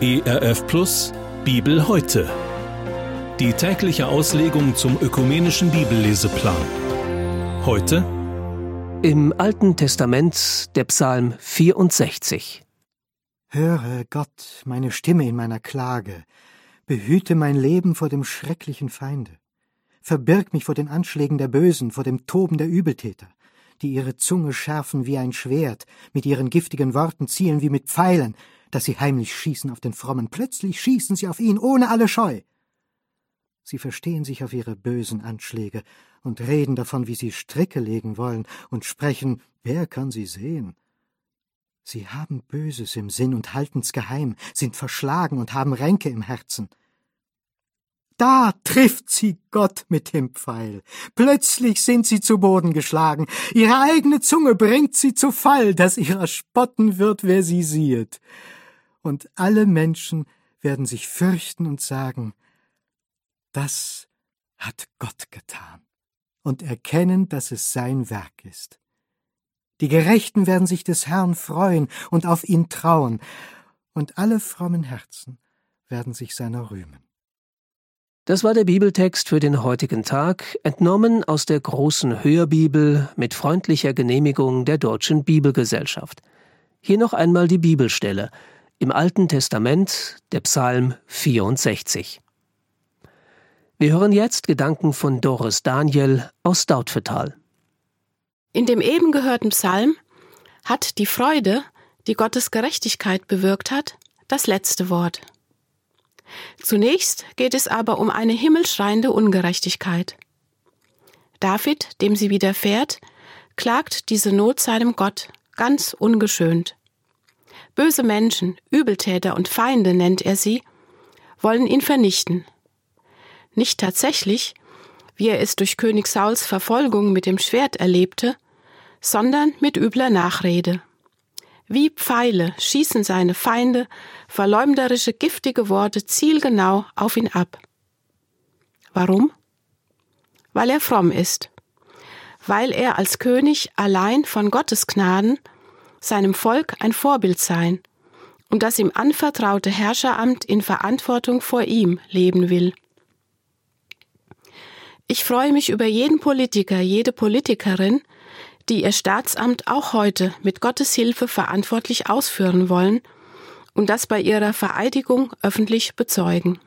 ERF Plus Bibel heute. Die tägliche Auslegung zum ökumenischen Bibelleseplan. Heute im Alten Testament der Psalm 64. Höre Gott meine Stimme in meiner Klage, behüte mein Leben vor dem schrecklichen Feinde. Verbirg mich vor den Anschlägen der Bösen, vor dem Toben der Übeltäter, die ihre Zunge schärfen wie ein Schwert, mit ihren giftigen Worten zielen wie mit Pfeilen, dass sie heimlich schießen auf den Frommen. Plötzlich schießen sie auf ihn ohne alle Scheu. Sie verstehen sich auf ihre bösen Anschläge und reden davon, wie sie Stricke legen wollen und sprechen, wer kann sie sehen? Sie haben Böses im Sinn und halten's geheim, sind verschlagen und haben Ränke im Herzen. Da trifft sie Gott mit dem Pfeil. Plötzlich sind sie zu Boden geschlagen. Ihre eigene Zunge bringt sie zu Fall, dass ihrer spotten wird, wer sie sieht. Und alle Menschen werden sich fürchten und sagen, das hat Gott getan, und erkennen, dass es sein Werk ist. Die Gerechten werden sich des Herrn freuen und auf ihn trauen, und alle frommen Herzen werden sich seiner rühmen. Das war der Bibeltext für den heutigen Tag, entnommen aus der großen Hörbibel mit freundlicher Genehmigung der Deutschen Bibelgesellschaft. Hier noch einmal die Bibelstelle im Alten Testament, der Psalm 64. Wir hören jetzt Gedanken von Doris Daniel aus Dautphetal. In dem eben gehörten Psalm hat die Freude, die Gottes Gerechtigkeit bewirkt hat, das letzte Wort. Zunächst geht es aber um eine himmelschreiende Ungerechtigkeit. David, dem sie widerfährt, klagt diese Not seinem Gott ganz ungeschönt. Böse Menschen, Übeltäter und Feinde nennt er sie, wollen ihn vernichten. Nicht tatsächlich, wie er es durch König Sauls Verfolgung mit dem Schwert erlebte, sondern mit übler Nachrede. Wie Pfeile schießen seine Feinde verleumderische, giftige Worte zielgenau auf ihn ab. Warum? Weil er fromm ist, weil er als König allein von Gottes Gnaden seinem Volk ein Vorbild sein und das ihm anvertraute Herrscheramt in Verantwortung vor ihm leben will. Ich freue mich über jeden Politiker, jede Politikerin, die ihr Staatsamt auch heute mit Gottes Hilfe verantwortlich ausführen wollen und das bei ihrer Vereidigung öffentlich bezeugen.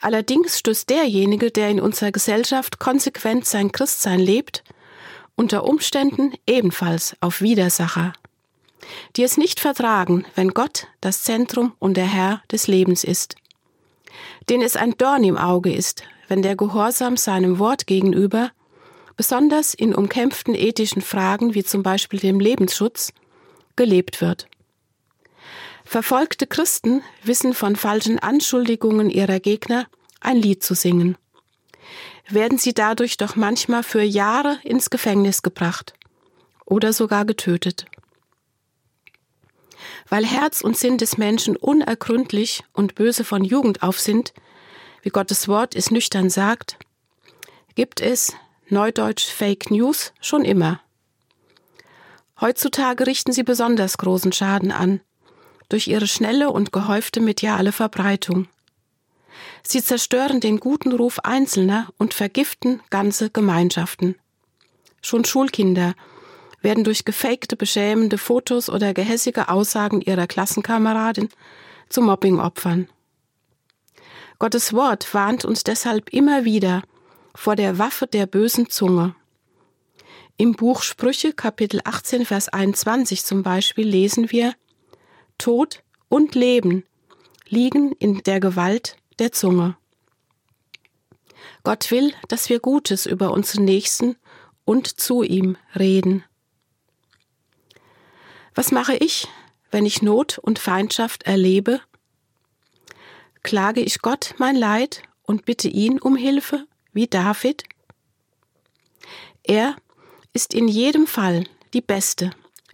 Allerdings stößt derjenige, der in unserer Gesellschaft konsequent sein Christsein lebt, unter Umständen ebenfalls auf Widersacher, die es nicht vertragen, wenn Gott das Zentrum und der Herr des Lebens ist, denen es ein Dorn im Auge ist, wenn der Gehorsam seinem Wort gegenüber besonders in umkämpften ethischen Fragen wie zum Beispiel dem Lebensschutz, gelebt wird. Verfolgte Christen wissen von falschen Anschuldigungen ihrer Gegner ein Lied zu singen. Werden sie dadurch doch manchmal für Jahre ins Gefängnis gebracht oder sogar getötet. Weil Herz und Sinn des Menschen unergründlich und böse von Jugend auf sind, wie Gottes Wort es nüchtern sagt, gibt es Neudeutsch Fake News schon immer. Heutzutage richten sie besonders großen Schaden an, durch ihre schnelle und gehäufte mediale Verbreitung. Sie zerstören den guten Ruf Einzelner und vergiften ganze Gemeinschaften. Schon Schulkinder werden durch gefakte, beschämende Fotos oder gehässige Aussagen ihrer Klassenkameradin zu Mobbingopfern. Gottes Wort warnt uns deshalb immer wieder vor der Waffe der bösen Zunge. Im Buch Sprüche Kapitel 18 Vers 21 zum Beispiel lesen wir Tod und Leben liegen in der Gewalt der Zunge. Gott will, dass wir Gutes über unseren Nächsten und zu ihm reden. Was mache ich, wenn ich Not und Feindschaft erlebe? Klage ich Gott mein Leid und bitte ihn um Hilfe? Wie David? Er ist in jedem Fall die beste,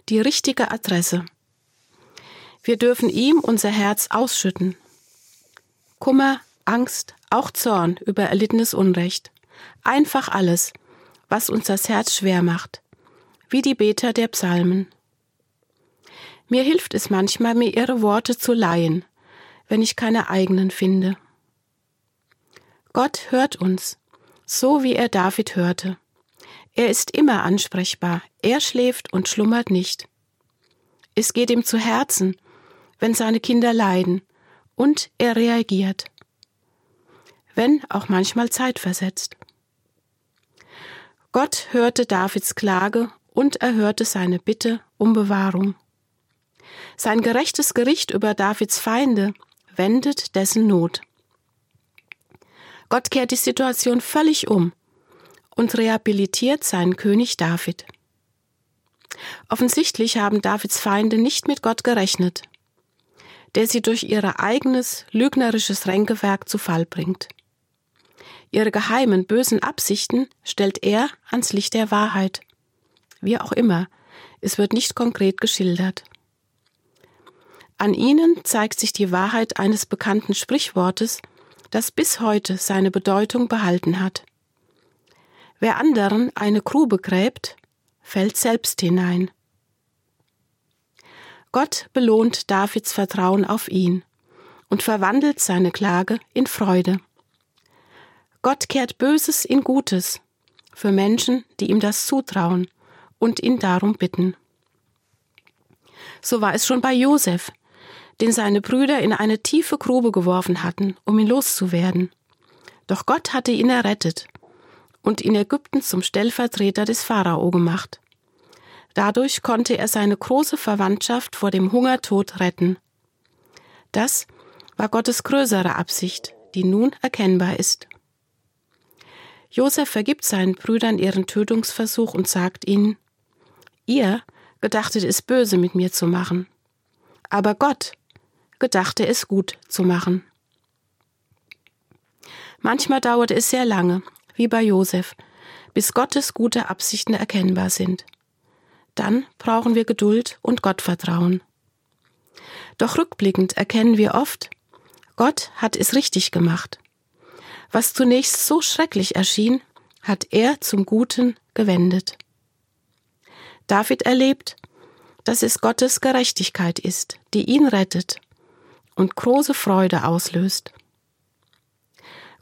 die richtige Adresse. Wir dürfen ihm unser Herz ausschütten. Kummer, Angst, auch Zorn über erlittenes Unrecht. Einfach alles, was uns das Herz schwer macht, wie die Beter der Psalmen. Mir hilft es manchmal, mir ihre Worte zu leihen, wenn ich keine eigenen finde. Gott hört uns, so wie er David hörte. Er ist immer ansprechbar, er schläft und schlummert nicht. Es geht ihm zu Herzen, wenn seine Kinder leiden, und er reagiert. Wenn auch manchmal zeitversetzt. Gott hörte Davids Klage und erhörte seine Bitte um Bewahrung. Sein gerechtes Gericht über Davids Feinde wendet dessen Not. Gott kehrt die Situation völlig um und rehabilitiert seinen König David. Offensichtlich haben Davids Feinde nicht mit Gott gerechnet, der sie durch ihr eigenes lügnerisches Ränkewerk zu Fall bringt. Ihre geheimen bösen Absichten stellt er ans Licht der Wahrheit. Wie auch immer, es wird nicht konkret geschildert. An ihnen zeigt sich die Wahrheit eines bekannten Sprichwortes, das bis heute seine Bedeutung behalten hat. Wer anderen eine Grube gräbt, fällt selbst hinein. Gott belohnt Davids Vertrauen auf ihn und verwandelt seine Klage in Freude. Gott kehrt Böses in Gutes für Menschen, die ihm das zutrauen und ihn darum bitten. So war es schon bei Josef, den seine Brüder in eine tiefe Grube geworfen hatten, um ihn loszuwerden. Doch Gott hatte ihn errettet und in Ägypten zum Stellvertreter des Pharao gemacht. Dadurch konnte er seine große Verwandtschaft vor dem Hungertod retten. Das war Gottes größere Absicht, die nun erkennbar ist. Josef vergibt seinen Brüdern ihren Tötungsversuch und sagt ihnen, ihr gedachtet es böse mit mir zu machen. Aber Gott gedachte es gut zu machen. Manchmal dauerte es sehr lange, wie bei Josef, bis Gottes gute Absichten erkennbar sind. Dann brauchen wir Geduld und Gottvertrauen. Doch rückblickend erkennen wir oft, Gott hat es richtig gemacht. Was zunächst so schrecklich erschien, hat er zum Guten gewendet. David erlebt, dass es Gottes Gerechtigkeit ist, die ihn rettet und große Freude auslöst.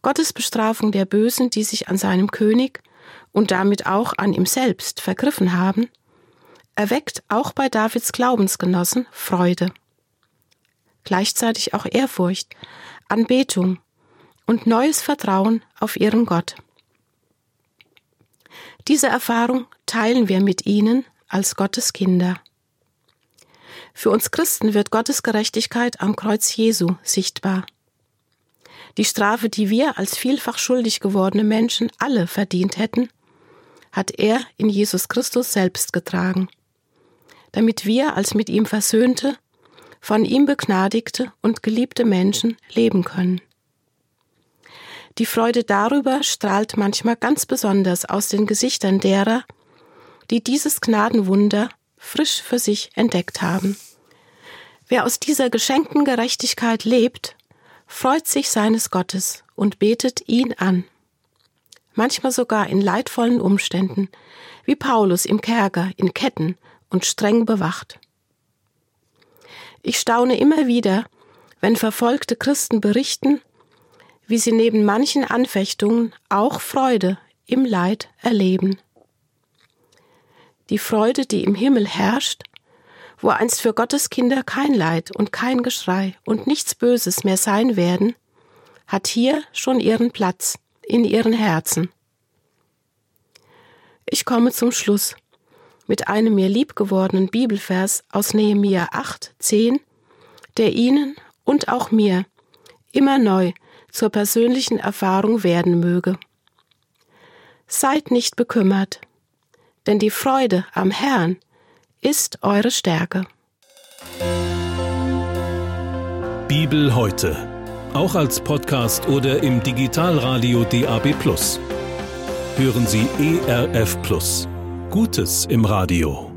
Gottes Bestrafung der Bösen, die sich an seinem König und damit auch an ihm selbst vergriffen haben, erweckt auch bei Davids Glaubensgenossen Freude. Gleichzeitig auch Ehrfurcht, Anbetung und neues Vertrauen auf ihren Gott. Diese Erfahrung teilen wir mit ihnen als Gottes Kinder. Für uns Christen wird Gottes Gerechtigkeit am Kreuz Jesu sichtbar. Die Strafe, die wir als vielfach schuldig gewordene Menschen alle verdient hätten, hat er in Jesus Christus selbst getragen, damit wir als mit ihm versöhnte, von ihm begnadigte und geliebte Menschen leben können. Die Freude darüber strahlt manchmal ganz besonders aus den Gesichtern derer, die dieses Gnadenwunder frisch für sich entdeckt haben. Wer aus dieser geschenkten Gerechtigkeit lebt, freut sich seines Gottes und betet ihn an. Manchmal sogar in leidvollen Umständen, wie Paulus im Kerker in Ketten und streng bewacht. Ich staune immer wieder, wenn verfolgte Christen berichten, wie sie neben manchen Anfechtungen auch Freude im Leid erleben die Freude, die im Himmel herrscht, wo einst für Gottes Kinder kein Leid und kein Geschrei und nichts Böses mehr sein werden, hat hier schon ihren Platz in ihren Herzen. Ich komme zum Schluss mit einem mir liebgewordenen Bibelvers aus Nehemia 8, 10, der Ihnen und auch mir immer neu zur persönlichen Erfahrung werden möge. Seid nicht bekümmert, denn die Freude am Herrn ist eure Stärke. Bibel heute, auch als Podcast oder im Digitalradio DAB. Hören Sie ERF Gutes im Radio.